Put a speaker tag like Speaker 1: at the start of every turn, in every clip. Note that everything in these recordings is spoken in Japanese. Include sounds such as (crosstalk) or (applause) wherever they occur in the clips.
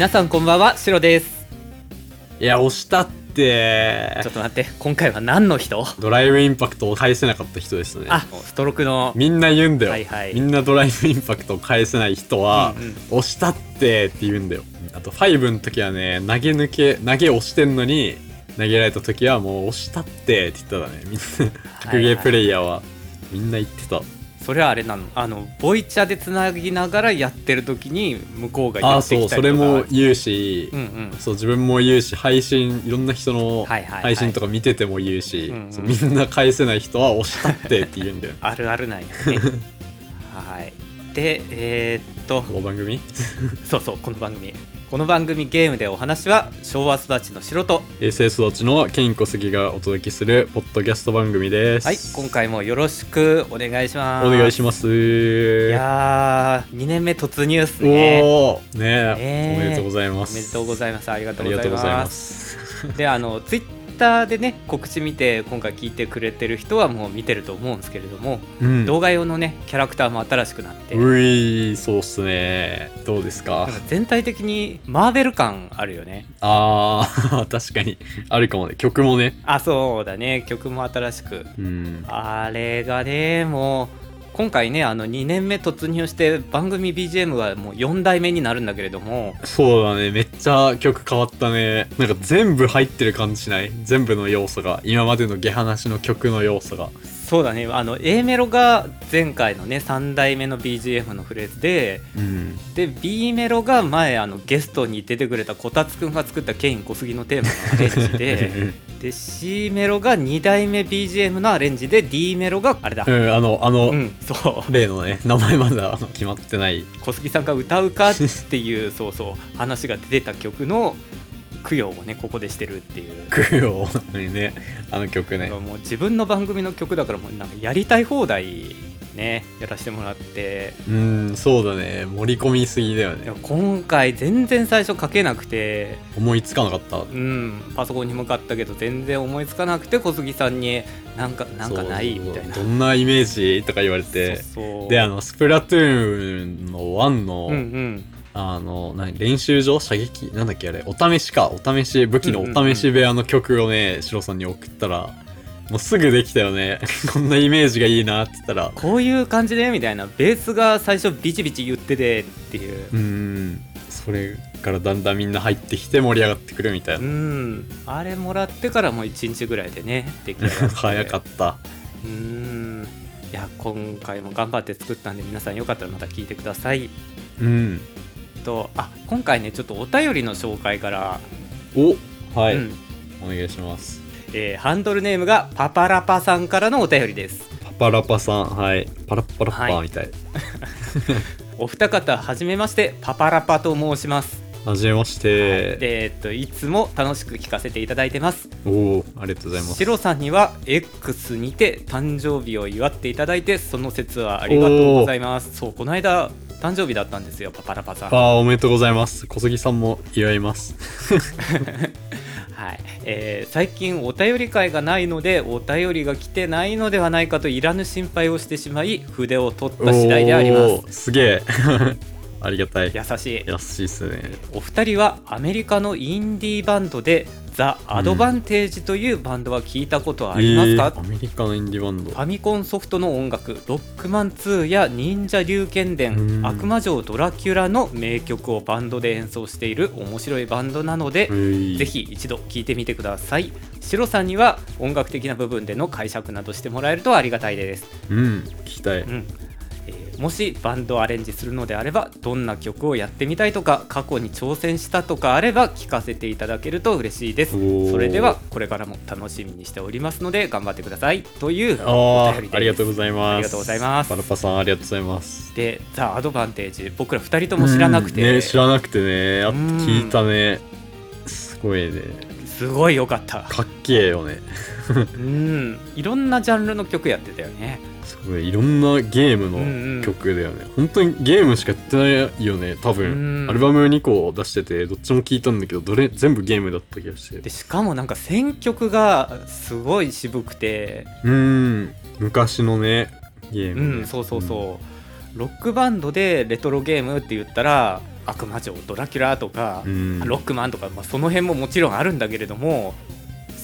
Speaker 1: 皆さんこんばんはシロです。
Speaker 2: いや押したって。
Speaker 1: ちょっと待って今回は何の人？
Speaker 2: ドライブインパクトを返せなかった人ですね。
Speaker 1: あストロークの。
Speaker 2: みんな言うんだよ、
Speaker 1: はいはい。
Speaker 2: みんなドライブインパクトを返せない人は、
Speaker 1: うんうん。
Speaker 2: 押したってって言うんだよ。あと5の時はね投げ抜け投げ押してんのに投げられた時はもう押したってって言っただね。みんな格ゲープレイヤーは。みんな言ってた
Speaker 1: それはあれなの？あのボイチャでつなぎながらやってる時に向こうが言ってきたりとか。
Speaker 2: そうそれも言うし、
Speaker 1: うんうん。
Speaker 2: そう自分も言うし配信いろんな人の
Speaker 1: はいはいはい。
Speaker 2: 配信とか見てても言うし、
Speaker 1: うんうん。
Speaker 2: そうみんな返せない人は押したってって言うんだよ。(laughs)
Speaker 1: あるあるなんやね。はい。でえーっと。
Speaker 2: この番組？(laughs)
Speaker 1: そうそうこの番組この番組ゲームでお話は昭和育ちの素人
Speaker 2: 平成育ちのケンコスギがお届けするポッドキャスト番組です。
Speaker 1: はい今回もよろしくお願いします
Speaker 2: お願いします。
Speaker 1: いやー2年目突入っすね
Speaker 2: おおね
Speaker 1: ね
Speaker 2: えおめでとうございます。
Speaker 1: おめでとうございますありがと
Speaker 2: あり
Speaker 1: うございます
Speaker 2: がとうございます。
Speaker 1: であのツイッターでね告知見て今回聞いてくれてる人はもう見てると思うんですけれども、
Speaker 2: うん。
Speaker 1: 動画用のねキャラクターも新しくなって、
Speaker 2: ういそうっすね。どうですか
Speaker 1: 全体的にマーベル感あるよね
Speaker 2: あー (laughs) 確かにあるかもね曲もね。
Speaker 1: あそうだね曲も新しく
Speaker 2: うん。
Speaker 1: あれがねもう今回ねあの2年目突入して番組 BGM はもう4代目になるんだけれども。
Speaker 2: そうだね。めっちゃ曲変わったね。なんか全部入ってる感じしない？全部の要素が。今までの下話の曲の要素が。
Speaker 1: そうだね。あの A メロが前回のね3代目の BGM のフレーズで
Speaker 2: うん。
Speaker 1: で B メロが前あのゲストに出てくれたこたつくんが作ったケイン小杉のテーマのアレンジで (laughs) で C メロが2代目 BGM のアレンジで D メロがあれだ。
Speaker 2: うんあのあの、
Speaker 1: うんそう。
Speaker 2: 例のね名前まだ決まってない。
Speaker 1: 小杉さんが歌うかっていうそうそう話が出てた曲の供養をねここでしてるっていう。
Speaker 2: 供養にねあの曲ね。
Speaker 1: もう自分の番組の曲だからもうなんかやりたい放題ねやらせてもらって。
Speaker 2: うんそうだね。盛り込みすぎだよね。
Speaker 1: 今回全然最初書けなくて。
Speaker 2: 思いつかなかった。
Speaker 1: うんパソコンに向かったけど全然思いつかなくて小杉さんに「なんかなんかない?」みたいな。
Speaker 2: どんなイメージ？とか言われて。
Speaker 1: そうそう。
Speaker 2: であのスプラトゥーンの1の、
Speaker 1: うんうん
Speaker 2: あの何練習場？射撃？なんだっけあれ。お試しか。お試し武器のお試し部屋の曲をね、シロさんに送ったらもうすぐできたよね。(laughs) こんなイメージがいいなって言ったら。
Speaker 1: こういう感じでみたいな。ベースが最初ビチビチ言っててっていう。
Speaker 2: うーん。それからだんだんみんな入ってきて盛り上がってくるみたいうな、
Speaker 1: ん。あれもらってからもう1日ぐらいでね出来上がって
Speaker 2: 早かった。
Speaker 1: うん。いや今回も頑張って作ったんで皆さんよかったらまた聞いてください。
Speaker 2: うん
Speaker 1: とあ今回ねちょっとお便りの紹介から、
Speaker 2: おはい、
Speaker 1: うん。
Speaker 2: お願いします。
Speaker 1: えーハンドルネームがパパラパさんからのお便りです。
Speaker 2: パパラパさんはい。パラッパラッパ
Speaker 1: はい。
Speaker 2: ーみたい、(laughs)
Speaker 1: お二方はじめましてパパラパと申します、
Speaker 2: はじめまして、
Speaker 1: でえっといつも楽しく聞かせていただいてます。
Speaker 2: おおありがとうございます。
Speaker 1: シロさんには X にて誕生日を祝っていただいてその説はありがとうございます。そうこの間誕生日だったんですよパパラパさん。
Speaker 2: あーおめでとうございます。小杉さんも祝います。(laughs)
Speaker 1: はい。えー最近お便り会がないのでお便りが来てないのではないかといらぬ心配をしてしまい筆を取った次第であります。
Speaker 2: すげえありがたい。
Speaker 1: 優しい。
Speaker 2: 優しいっすね。
Speaker 1: お二人はアメリカのインディーバンドでザ・アドバンテージというバンドは聞いたことはありますか、
Speaker 2: えーアメリカのインディバンド。
Speaker 1: ファミコンソフトの音楽「ロックマン2」や「忍者龍剣伝」
Speaker 2: うん。
Speaker 1: 悪魔城ドラキュラ」の名曲をバンドで演奏している面白いバンドなので、
Speaker 2: ぜ
Speaker 1: ぜひ一度聴いてみてください。シロさんには音楽的な部分での解釈などしてもらえるとありがたいです、
Speaker 2: うん聞きたい。
Speaker 1: うん。えーもしバンドをアレンジするのであればどんな曲をやってみたいとか過去に挑戦したとかあれば聞かせていただけると嬉しいです。それではこれからも楽しみにしておりますので頑張ってください。という
Speaker 2: あ
Speaker 1: お便りです
Speaker 2: ーありがとうございます。
Speaker 1: ありがとうございます。
Speaker 2: パラパさんありがとうございます。
Speaker 1: で「ザ・アドバンテージ」僕ら2人とも知らなくて、
Speaker 2: うんね知らなくてね。聞いたね。すごいね。
Speaker 1: すごい良かった。
Speaker 2: かっけえよね。
Speaker 1: うん。いろんなジャンルの曲やってたよね
Speaker 2: すごいいろんなゲーム
Speaker 1: うんうん。
Speaker 2: の曲だよね、本当にゲームしかやってないよね多
Speaker 1: う
Speaker 2: 分
Speaker 1: ん。
Speaker 2: アルバム2個出しててどっちも聞いたんだけどどれ全部ゲームだった気がして。
Speaker 1: でしかもなんか選曲がすごい渋くて。
Speaker 2: うん。昔のねゲー
Speaker 1: う
Speaker 2: ムね、
Speaker 1: んそうそうそう、ロックバンドでレトロゲームって言ったら悪魔城ドラキュラとか、
Speaker 2: うん。
Speaker 1: ロックマンとか、まあ、その辺ももちろんあるんだけれども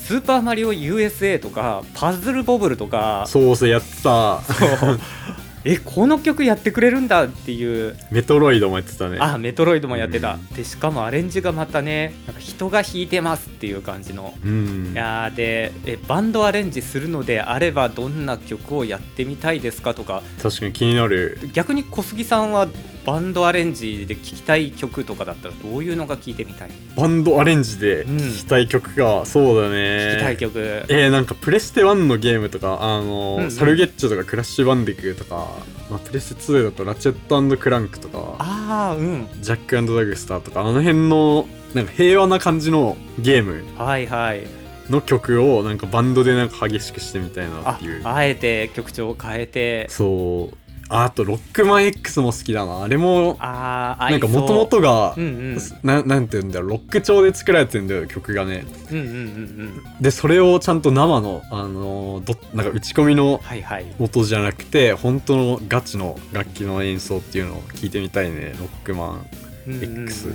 Speaker 1: スーパーマリオ USA とかパズルボブルとか
Speaker 2: そうそうやってた。
Speaker 1: そう。(laughs) えこの曲やってくれるんだっていう。
Speaker 2: メトロイドもやってたね。
Speaker 1: あメトロイドもやってた、
Speaker 2: うん。
Speaker 1: でしかもアレンジがまたねなんか人が弾いてますっていう感じの。
Speaker 2: うん。
Speaker 1: いやーでえバンドアレンジするのであればどんな曲をやってみたいですかとか。
Speaker 2: 確かに気になる。
Speaker 1: 逆に小杉さんはバンドアレンジで聴きたい曲とかだったらどういうのが聴いてみたい？
Speaker 2: バンドアレンジで聴きたい曲が、そうだね。
Speaker 1: 聴きたい曲、
Speaker 2: えー、なんかプレステ1のゲームとかあの、
Speaker 1: うんうん。
Speaker 2: サルゲッチョとかクラッシュバンディクーとか、まあ、プレステ2だとラチェットクランクとか
Speaker 1: ああうん。
Speaker 2: ジャックダグスターとかあの辺のなんか平和な感じのゲーム
Speaker 1: はいはい。
Speaker 2: の曲をなんかバンドでなんか激しくしてみたいな
Speaker 1: あ
Speaker 2: っていう。
Speaker 1: あえて曲調を変えて。
Speaker 2: そうああとロックマン X も好きだな。あれも
Speaker 1: ああ
Speaker 2: なんかもともとが、
Speaker 1: うんうん。
Speaker 2: ななんて言うんだろう。ロック調で作られてんだよ曲がね。
Speaker 1: うんうんうんうん。
Speaker 2: でそれをちゃんと生の、あのーどなんか打ち込みの
Speaker 1: はいはい。
Speaker 2: 音じゃなくて本当のガチの楽器の演奏っていうのを聞いてみたいね。ロックマン
Speaker 1: うんうんうん。
Speaker 2: X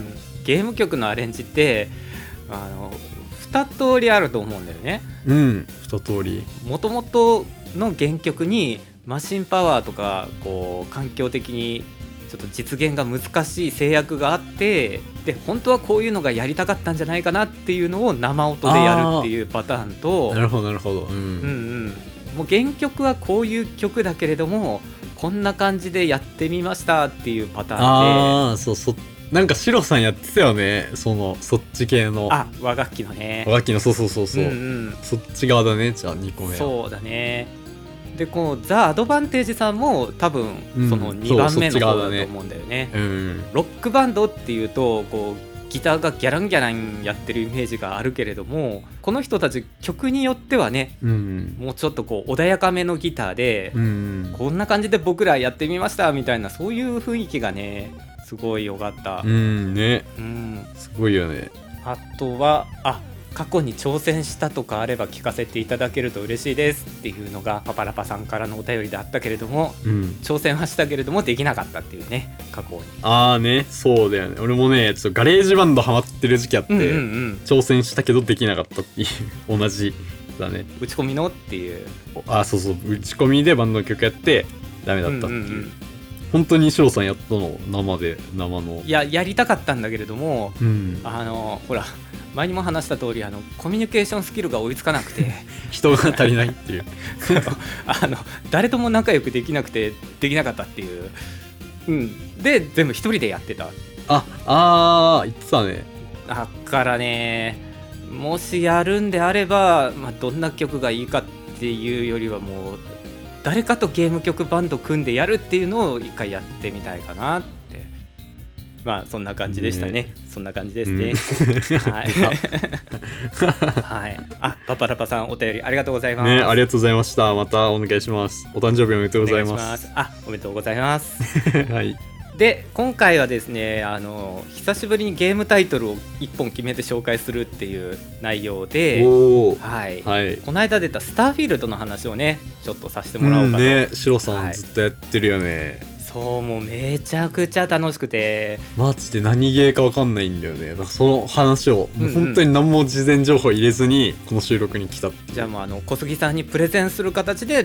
Speaker 1: ゲーム曲のアレンジってあの2通りあると思うんだよね。
Speaker 2: うん一通り。
Speaker 1: もともとの原曲にマシンパワーとかこう環境的にちょっと実現が難しい制約があってで本当はこういうのがやりたかったんじゃないかなっていうのを生音でやるっていうパターンと
Speaker 2: なるほどなるほど。うん、
Speaker 1: うんうん。もう原曲はこういう曲だけれどもこんな感じでやってみましたっていうパターンで。
Speaker 2: ああそうそなんかシロさんやってたよね。そのそっち系の。
Speaker 1: あ和楽器のね。
Speaker 2: 和楽器のそうそうそうそう、
Speaker 1: んうん。
Speaker 2: そっち側だねじゃあ2個目は。
Speaker 1: そうだねでこのザ・アドバンテージさんも多分
Speaker 2: うん
Speaker 1: その2
Speaker 2: そう
Speaker 1: 番目の方だと思うんだよね。
Speaker 2: うん。
Speaker 1: ロックバンドっていうとこうギターがギャランギャランやってるイメージがあるけれどもこの人たち曲によってはね
Speaker 2: うん。
Speaker 1: もうちょっとこう穏やかめのギターで、
Speaker 2: うん。
Speaker 1: こんな感じで僕らやってみましたみたいなそういう雰囲気がねすごい良かった。
Speaker 2: う、んね。
Speaker 1: うん、
Speaker 2: すごいよね。
Speaker 1: あとはあ過去に挑戦したとかあれば聞かせていただけると嬉しいですっていうのがパパラパさんからのお便りであったけれども
Speaker 2: うん。
Speaker 1: 挑戦はしたけれどもできなかったっていうね過去に。
Speaker 2: ああねそうだよね。俺もねちょっとガレージバンドハマってる時期あって、
Speaker 1: うんうんうん、
Speaker 2: 挑戦したけどできなかったっていう (laughs) 同じだね。
Speaker 1: 打ち込みのっていう。
Speaker 2: あそうそう。打ち込みでバンドの曲やってダメだったっていう,、
Speaker 1: うんうんうん
Speaker 2: 本当にシロさんやったの生で生の。
Speaker 1: いややりたかったんだけれども
Speaker 2: うん。
Speaker 1: あのほら前にも話した通りあのコミュニケーションスキルが追いつかなくて。(laughs)
Speaker 2: 人が足りないっていう。(laughs)
Speaker 1: あの誰とも仲良くできなくてできなかったっていう、うん、で全部一人でやってた。
Speaker 2: ああー言ってたね。
Speaker 1: だからねもしやるんであれば、まあ、どんな曲がいいかっていうよりはもう誰かとゲーム曲バンド組んでやるっていうのを一回やってみたいかなって。まあそんな感じでしたね。
Speaker 2: ね
Speaker 1: そんな感じですね、はい、はい、(laughs) あパパラパさんお便りありがとうございます。
Speaker 2: ねありがとうございました。またお願いします。お誕生日おめでとうござい
Speaker 1: お願
Speaker 2: ます。
Speaker 1: しあおめでとうございます。(laughs)
Speaker 2: はい
Speaker 1: で今回はですねあの久しぶりにゲームタイトルを1本決めて紹介するっていう内容ではい、
Speaker 2: はい。
Speaker 1: この間出たスターフィールドの話をねちょっとさせて
Speaker 2: う
Speaker 1: もらおうんかと、
Speaker 2: ねシロさ
Speaker 1: はい。
Speaker 2: んずっとやってるよね、
Speaker 1: そうもうめちゃくちゃ楽しくて。
Speaker 2: マジで何ゲーか分かんないんだよね。だからその話を、
Speaker 1: うんうん
Speaker 2: もう本当に何も事前情報入れずにこの収録に来た
Speaker 1: じゃあもうあの小杉さんにプレゼンする形であ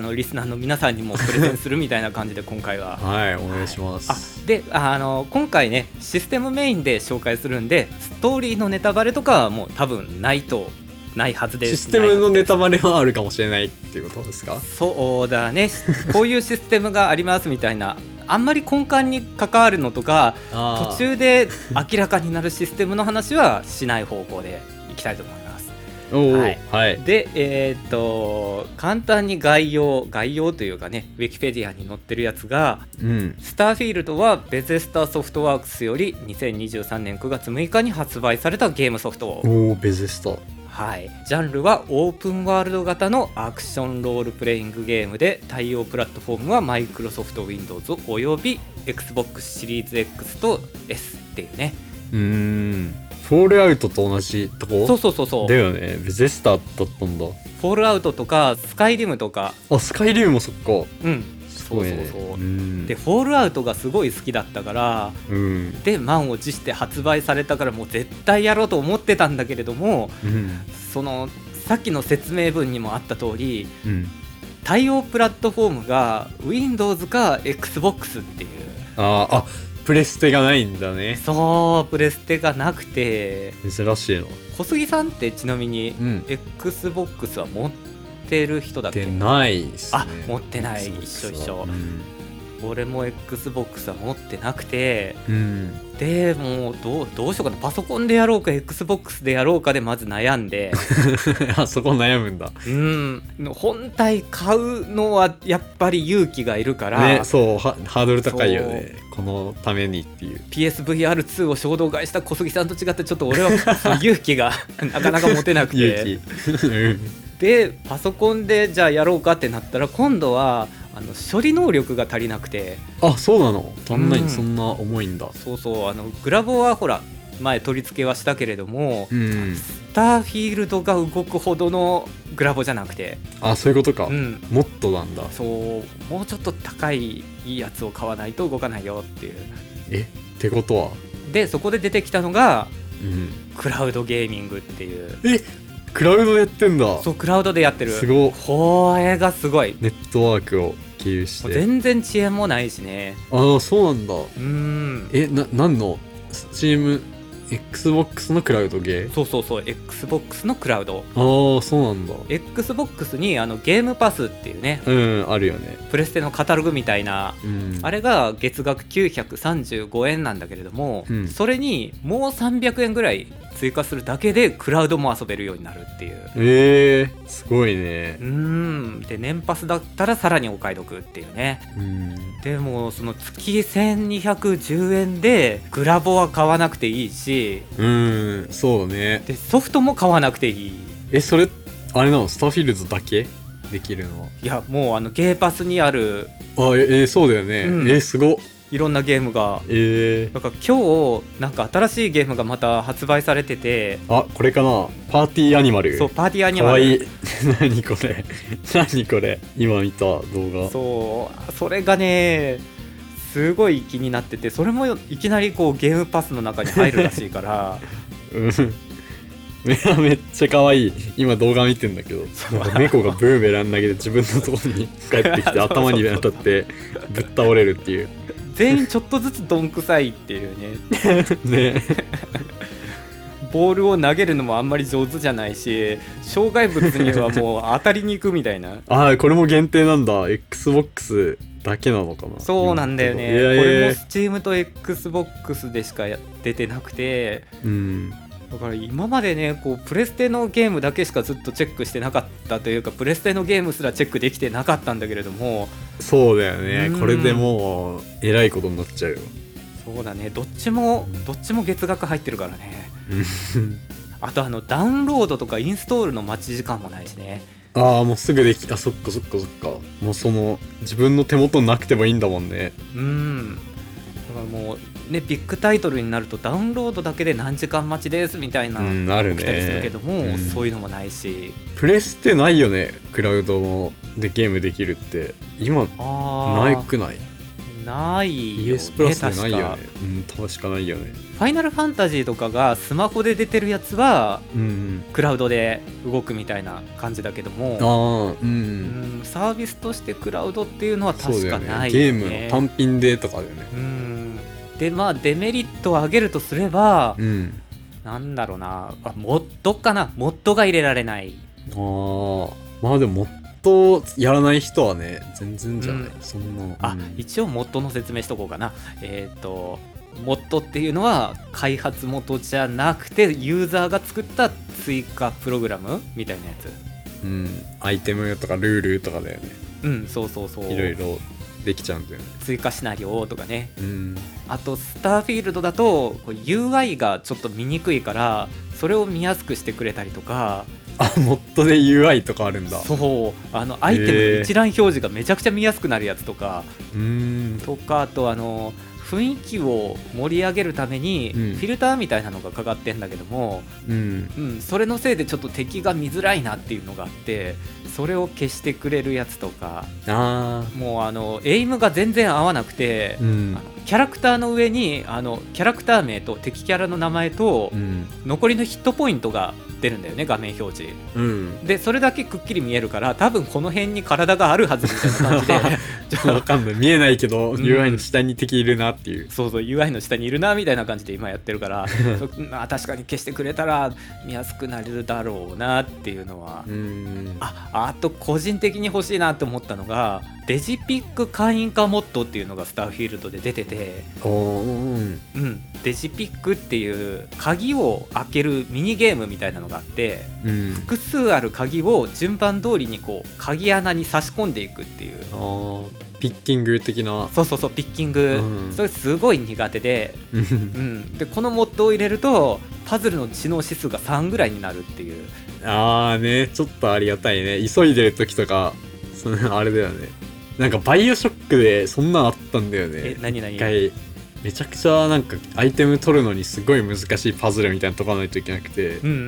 Speaker 1: のリスナーの皆さんにもプレゼンするみたいな感じで今回は。(laughs)
Speaker 2: はいお願いします、
Speaker 1: あであの今回ねシステムメインで紹介するんでストーリーのネタバレとかはもう多分ないとないはずです。
Speaker 2: システムのネタ
Speaker 1: バ
Speaker 2: バレはあるかもしれないっていうことですか？
Speaker 1: そうだね。こういうシステムがありますみたいな。あんまり根幹に関わるのとか
Speaker 2: あ
Speaker 1: 途中で明らかになるシステムの話はしない方向でいきたいと思います。
Speaker 2: おお
Speaker 1: は
Speaker 2: はい。い、
Speaker 1: で、えーっと簡単に概要概要というかねウィキペディアに載ってるやつが
Speaker 2: うん。
Speaker 1: スターフィールドはベゼスタソフトワークスより2023年9月6日に発売されたゲームソフト。
Speaker 2: おおベゼスタ
Speaker 1: はい、ジャンルはオープンワールド型のアクションロールプレイングゲームで対応プラットフォームはマイクロソフト Windows および XBOX シリーズ X と S っていうね。
Speaker 2: うーん。フォールアウトと同じとこ？
Speaker 1: そうそうそうそう。
Speaker 2: だよね。ベゼスタだったんだ。
Speaker 1: フォールアウトとかスカイリムとか。
Speaker 2: あスカイリムもそっか。
Speaker 1: うんそうそうそう。
Speaker 2: うん。
Speaker 1: でフォールアウトがすごい好きだったから
Speaker 2: うん。
Speaker 1: で満を持して発売されたからもう絶対やろうと思ってたんだけれども
Speaker 2: うん。
Speaker 1: そのさっきの説明文にもあった通り
Speaker 2: うん。
Speaker 1: 対応プラットフォームが Windows か XBOX っていう。
Speaker 2: あーあプレステがないんだね。
Speaker 1: そうプレステがなくて。
Speaker 2: 珍しいの。
Speaker 1: 小杉さんってちなみに
Speaker 2: うん。
Speaker 1: XBOX は持ってる人だっけ？
Speaker 2: でないっすね。
Speaker 1: あ持ってない。一緒一緒。
Speaker 2: うん。
Speaker 1: 俺も XBOX は持ってなくて。
Speaker 2: うん。
Speaker 1: でもうどうどうしようかな。パソコンでやろうか XBOX でやろうかでまず悩んで。(laughs)
Speaker 2: あそこ悩むんだ。
Speaker 1: うん。本体買うのはやっぱり勇気がいるから、
Speaker 2: ねそうはハードル高いよね。このためにっていう。
Speaker 1: PSVR2 を衝動買いした小杉さんと違ってちょっと俺は勇気が (laughs) なかなか持てなくて。
Speaker 2: 勇気。うん
Speaker 1: でパソコンでじゃあやろうかってなったら今度はあの処理能力が足りなくて。
Speaker 2: あそうなの？足ん。ない、
Speaker 1: うん
Speaker 2: そんな重いんだ。
Speaker 1: そうそうあのグラボはほら前取り付けはしたけれども、
Speaker 2: うん。
Speaker 1: スターフィールドが動くほどのグラボじゃなくて。
Speaker 2: あそういうことか、
Speaker 1: うん。
Speaker 2: もっとなんだ。
Speaker 1: そうもうちょっと高いいいやつを買わないと動かないよっていう。
Speaker 2: え？ってことは？
Speaker 1: でそこで出てきたのが
Speaker 2: うん。
Speaker 1: クラウドゲーミングっていう。
Speaker 2: え？クラウドでやってんだ。
Speaker 1: そうクラウドでやってる。
Speaker 2: すご。い
Speaker 1: これがすごい。
Speaker 2: ネットワークを経由して。
Speaker 1: 全然遅延もないしね。
Speaker 2: ああそうなんだ。
Speaker 1: うん。
Speaker 2: えな何の？スチーム XBOX のクラウドゲー？
Speaker 1: そうそうそう XBOX のクラウド。
Speaker 2: ああそうなんだ。
Speaker 1: XBOX にあのゲームパスっていうね。
Speaker 2: うんあるよね。
Speaker 1: プレステのカタログみたいな。
Speaker 2: うん。
Speaker 1: あれが月額935円なんだけれども、
Speaker 2: うん。
Speaker 1: それにもう300円ぐらい追加するだけでクラウドも遊べるようになるっていう。
Speaker 2: えー、すごいね。
Speaker 1: うーん。で年パスだったらさらにお買い得っていうね。
Speaker 2: うん。
Speaker 1: でもその月1210円でグラボは買わなくていいし。
Speaker 2: うんそうね。
Speaker 1: でソフトも買わなくていい。
Speaker 2: えそれあれなの？スターフィールドだけ？できるのは？い
Speaker 1: やもうあのゲーパスにある。
Speaker 2: あええそうだよね、
Speaker 1: うん。
Speaker 2: えすごっ
Speaker 1: いろんなゲームが。
Speaker 2: えー、
Speaker 1: だから今日なんか新しいゲームがまた発売されてて。
Speaker 2: あこれかな。パーティーアニマル。
Speaker 1: そうパーティーアニマル。
Speaker 2: かわいい。(laughs) 何これ。何これ。今見た動画。
Speaker 1: そうそれがねすごい気になってて。それもいきなりこうゲームパスの中に入るらしいから。(laughs)
Speaker 2: うん。めめっちゃ可愛い今動画見てんだけど。なんか猫がブーメラン投げて自分のところに帰ってきて (laughs) 頭に当たってぶっ倒れるっていう
Speaker 1: 全員ちょっとずつどんくさいっていうね。(laughs)
Speaker 2: ね。
Speaker 1: ボールを投げるのもあんまり上手じゃないし障害物にはもう当たりに行くみたいな。(laughs)
Speaker 2: ああこれも限定なんだ。XBOX だけなのかな。
Speaker 1: そうなんだよね、
Speaker 2: えー
Speaker 1: これも Steam と XBOX でしかや出てなくて。
Speaker 2: うん
Speaker 1: だから今までねこうプレステのゲームだけしかずっとチェックしてなかったというかプレステのゲームすらチェックできてなかったんだけれども
Speaker 2: そうだよね。
Speaker 1: うん。
Speaker 2: これでもうえらいことになっちゃうよ。
Speaker 1: そうだね。どっちもどっちも月額入ってるからね。
Speaker 2: う (laughs) ん
Speaker 1: あとあのダウンロードとかインストールの待ち時間もないしね。
Speaker 2: ああもうすぐできあそっかそっかそっか。もうその自分の手元なくてもいいんだもんね。
Speaker 1: うん。だからもうねビッグタイトルになるとダウンロードだけで何時間待ちですみたいな、
Speaker 2: うんある
Speaker 1: 来たりするけ
Speaker 2: ね
Speaker 1: ども、
Speaker 2: うん。
Speaker 1: そういうのもないし。
Speaker 2: プレステないよねクラウドのでゲームできるって。今
Speaker 1: ああ
Speaker 2: ないくない？
Speaker 1: ないよね
Speaker 2: ES プラスでないよ
Speaker 1: 確か。
Speaker 2: ねうん確かないよね。
Speaker 1: ファイナルファンタジーとかがスマホで出てるやつは
Speaker 2: うん
Speaker 1: クラウドで動くみたいな感じだけど
Speaker 2: あ
Speaker 1: も、
Speaker 2: あう
Speaker 1: うん。ん、サービスとしてクラウドっていうのは
Speaker 2: そう
Speaker 1: 確
Speaker 2: だよね。
Speaker 1: かないよ
Speaker 2: ゲームの
Speaker 1: ね。
Speaker 2: 単品でとかだよね。
Speaker 1: うんでまあデメリットを挙げるとすれば、
Speaker 2: うん。
Speaker 1: なんだろうな。あモッドかな。モッドが入れられない。
Speaker 2: ああまあでももっとやらない人はね全然じゃない、
Speaker 1: うん。
Speaker 2: そんな
Speaker 1: あ、
Speaker 2: うん。
Speaker 1: 一応モッドの説明しとこうかな。えっ、とモッドっていうのは開発元じゃなくてユーザーが作った追加プログラム？みたいなやつ。
Speaker 2: うん。アイテムとかルールとかだよね。
Speaker 1: うんそうそうそう。
Speaker 2: いろいろできちゃうんだよね。
Speaker 1: 追加シナリオとかね。
Speaker 2: うん。
Speaker 1: あとスターフィールドだとこう UI がちょっと見にくいからそれを見やすくしてくれたりとか。
Speaker 2: あモッドで UI とかあるんだ。
Speaker 1: そう。あのアイテムの一覧表示がめちゃくちゃ見やすくなるやつとか、
Speaker 2: うー。ん。
Speaker 1: とかあとあの雰囲気を盛り上げるためにフ
Speaker 2: うん。
Speaker 1: ィルターみたいなのがかかってんだけども、
Speaker 2: うん。
Speaker 1: うん、それのせいでちょっと敵が見づらいなっていうのがあってそれを消してくれるやつとか
Speaker 2: あ
Speaker 1: もうあのエイムが全然合わなくて
Speaker 2: ー、うん。
Speaker 1: キャラクターの上にあのキャラクター名と敵キャラの名前と
Speaker 2: うん。
Speaker 1: 残りのヒットポイントが出るんだよね画面表示。
Speaker 2: うん。
Speaker 1: でそれだけくっきり見えるから多分この辺に体があるはずみたいな感じで (laughs)
Speaker 2: わかんない。見えないけど、
Speaker 1: ん。
Speaker 2: UI の下に敵いるなっていう。
Speaker 1: そうそう UI の下にいるなみたいな感じで今やってるから (laughs) そまあ確かに消してくれたら見やすくなれるだろうなっていうのは。
Speaker 2: うん。
Speaker 1: ああと個人的に欲しいなって思ったのがデジピック会員化モッドっていうのがスターフィールドで出てて、
Speaker 2: うん
Speaker 1: うん、デジピックっていう鍵を開けるミニゲームみたいなのがあって
Speaker 2: うん。
Speaker 1: 複数ある鍵を順番通りにこう鍵穴に差し込んでいくっていう
Speaker 2: ピッキング的な。
Speaker 1: そうそうそうピッキング、
Speaker 2: うん。
Speaker 1: それすごい苦手で。
Speaker 2: うん。
Speaker 1: うん、でこのモッドを入れるとパズルの知能指数が3ぐらいになるっていう。
Speaker 2: あーね。ちょっとありがたいね。急いでる時とかそのあれだよね。なんかバイオショックでそんなんあったんだよね。
Speaker 1: え何何？
Speaker 2: 一回。めちゃくちゃなんかアイテム取るのにすごい難しいパズルみたいなの解かないといけなくて。
Speaker 1: うんうんうん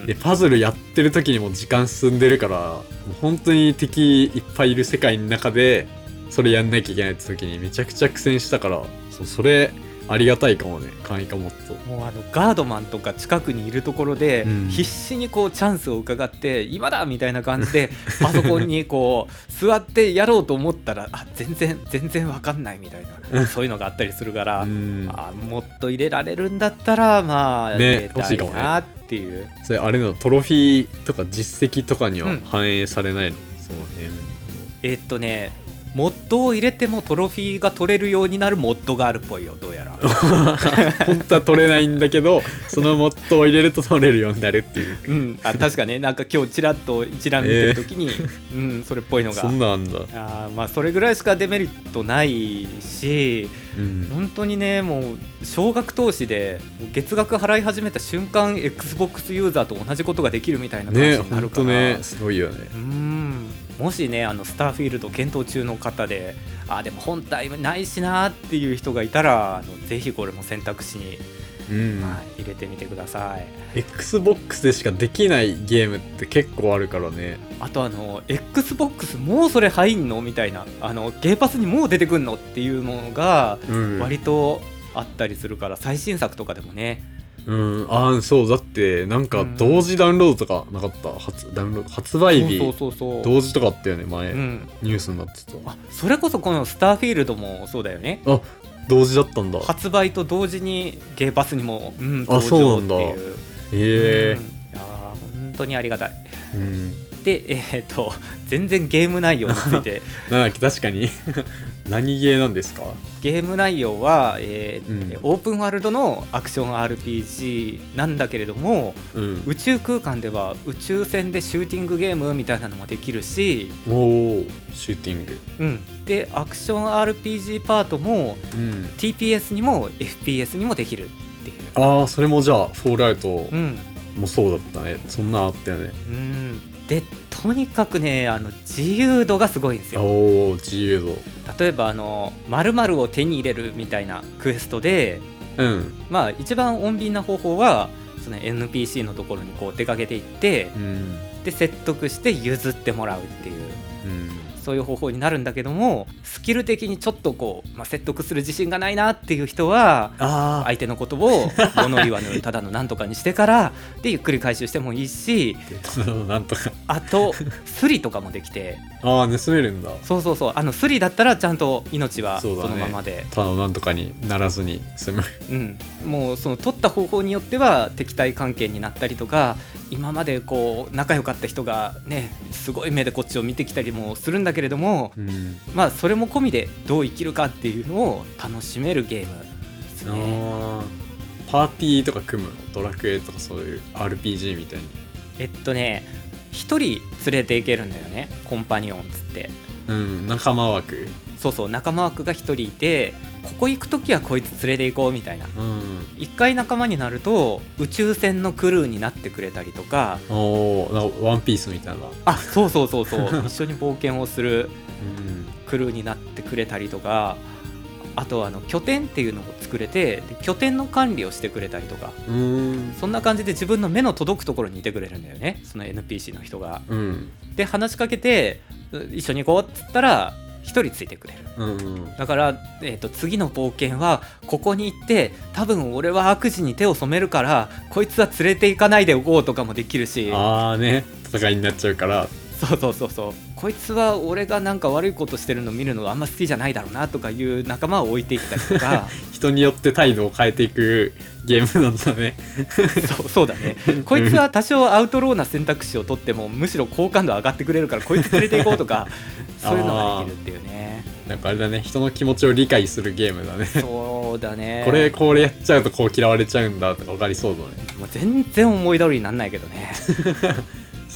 Speaker 1: うん。
Speaker 2: でパズルやってる時にもう時間進んでるからもう本当に敵いっぱいいる世界の中でそれやんなきゃいけないって時にめちゃくちゃ苦戦したからそうそれありがたいかもね。簡易化もっと。
Speaker 1: もうあのガードマンとか近くにいるところで、
Speaker 2: うん。
Speaker 1: 必死にこうチャンスを伺って今だみたいな感じで (laughs) パソコンにこう座ってやろうと思ったらあ全然全然わかんないみたいなそういうのがあったりするから、
Speaker 2: うん。
Speaker 1: あもっと入れられるんだったらまあ
Speaker 2: ね欲しいかもね
Speaker 1: なっていう、
Speaker 2: それあれのトロフィーとか実績とかには
Speaker 1: うん。
Speaker 2: 反映されないの、そうね
Speaker 1: えっとねモッドを入れてもトロフィーが取れるようになるモッドがあるっぽいよどうやら。(laughs)
Speaker 2: 本当は取れないんだけどそのモッドを入れると取れるようになるっていう。
Speaker 1: うん。あ確かね。なんか今日ちらっと一覧見てる時に、うんそれっぽいのが。
Speaker 2: そんなんだ。
Speaker 1: あーまあそれぐらいしかデメリットないし
Speaker 2: うん。
Speaker 1: 本当にねもう少額投資で月額払い始めた瞬間 XBOX ユーザーと同じことができるみたいな感じ
Speaker 2: ね
Speaker 1: になるから、
Speaker 2: 本当ねすごいよね。
Speaker 1: うんもしねあのスターフィールド検討中の方であでも本体ないしなっていう人がいたらあのぜひこれも選択肢に、
Speaker 2: うん、
Speaker 1: はい、入れてみてください。
Speaker 2: XBOX でしかできないゲームって結構あるからね。
Speaker 1: あとあの XBOX もうそれ入んのみたいなあのゲーパスにもう出てくんのっていうのが
Speaker 2: うん。
Speaker 1: 割とあったりするから最新作とかでもね
Speaker 2: うん。ああそうだってなんか同時ダウンロードとかなかった？発ダウンロード発売日。同時とかあったよね前、
Speaker 1: うん、
Speaker 2: ニュースになってた。
Speaker 1: あそれこそこのスターフィールドもそうだよね。
Speaker 2: あ同時だったんだ。
Speaker 1: 発売と同時にゲーパスにも、うん、
Speaker 2: あそうなんだ。
Speaker 1: 登場っていう。
Speaker 2: へえ
Speaker 1: うん。いやー本当にありがたい。
Speaker 2: うん
Speaker 1: でえーっと全然ゲーム内容について。(laughs)
Speaker 2: なんだっけ確かに。(laughs) 何ゲーなんですか？
Speaker 1: ゲーム内容は、えー
Speaker 2: うん。
Speaker 1: オープンワールドのアクション RPG なんだけれども
Speaker 2: うん。
Speaker 1: 宇宙空間では宇宙船でシューティングゲームみたいなのもできるし、
Speaker 2: おおシューティング。
Speaker 1: うん、でアクション RPG パートも
Speaker 2: うん。
Speaker 1: TPS にも FPS にもできるっていう。
Speaker 2: ああそれもじゃあフォールアウト
Speaker 1: うん。
Speaker 2: もそうだったね。そんなあったよね。
Speaker 1: うん、でとにかくねあの自由度がすごいんですよ。
Speaker 2: おお自由度。
Speaker 1: 例えばあの〇〇を手に入れるみたいなクエストで
Speaker 2: うん。
Speaker 1: まあ一番穏便な方法はその NPC のところにこう出かけていって
Speaker 2: うん。
Speaker 1: で説得して譲ってもらうっていう。
Speaker 2: うん
Speaker 1: そういう方法になるんだけどもスキル的にちょっとこう、まあ、説得する自信がないなっていう人は
Speaker 2: あ
Speaker 1: 相手のことを物言わぬただのなんとかにしてからでゆっくり回収してもいいし (laughs)
Speaker 2: あなんとか。
Speaker 1: あとスリとかもできて。
Speaker 2: ああ盗めるんだ。
Speaker 1: そうそうそう。あのスリだったらちゃんと命は
Speaker 2: そ
Speaker 1: のままで。
Speaker 2: ただのなんとかにならずに済む。
Speaker 1: うん、もうその取った方法によっては敵対関係になったりとか今までこう仲良かった人がねすごい目でこっちを見てきたりもするんだけれども
Speaker 2: うん。
Speaker 1: まあそれも込みでどう生きるかっていうのを楽しめるゲームですね。
Speaker 2: パーティーとか組むのドラクエとかそういう RPG みたいに。
Speaker 1: えっとね1人連れていけるんだよねコンパニオンっつって
Speaker 2: うん仲間枠。
Speaker 1: そうそう仲間枠が1人いてここ行く時はこいつ連れて行こうみたいな。
Speaker 2: うん。
Speaker 1: 一回仲間になると宇宙船のクルーになってくれたりとか。
Speaker 2: おおワンピースみたいな。
Speaker 1: あそうそうそうそう。(laughs) 一緒に冒険をする
Speaker 2: うん。
Speaker 1: クルーになってくれたりとか。あとあの拠点っていうのを作れてで拠点の管理をしてくれたりとか。
Speaker 2: うーん。
Speaker 1: そんな感じで自分の目の届くところにいてくれるんだよね。その NPC の人が。
Speaker 2: うん。
Speaker 1: で話しかけてう一緒に行こうっつったら1人ついてくれる。
Speaker 2: うんうん。
Speaker 1: だから、えー、と次の冒険はここに行って多分俺は悪事に手を染めるからこいつは連れて行かないでおこうとかもできるし。
Speaker 2: ああね。戦いになっちゃうから
Speaker 1: そうそうそうそう。こいつは俺がなんか悪いことしてるの見るのあんま好きじゃないだろうなとかいう仲間を置いていったりとか。(laughs)
Speaker 2: 人によって態度を変えていくゲームなんだね。
Speaker 1: そうそうだね。(laughs) こいつは多少アウトローな選択肢を取ってもむしろ好感度上がってくれるからこいつ連れて行こうとか (laughs) そういうのができるっていうね。
Speaker 2: なんかあれだね。人の気持ちを理解するゲームだね。
Speaker 1: そうだね。
Speaker 2: これこれやっちゃうとこう嫌われちゃうんだとか分かりそうだね。
Speaker 1: もう全然思い通りになんないけどね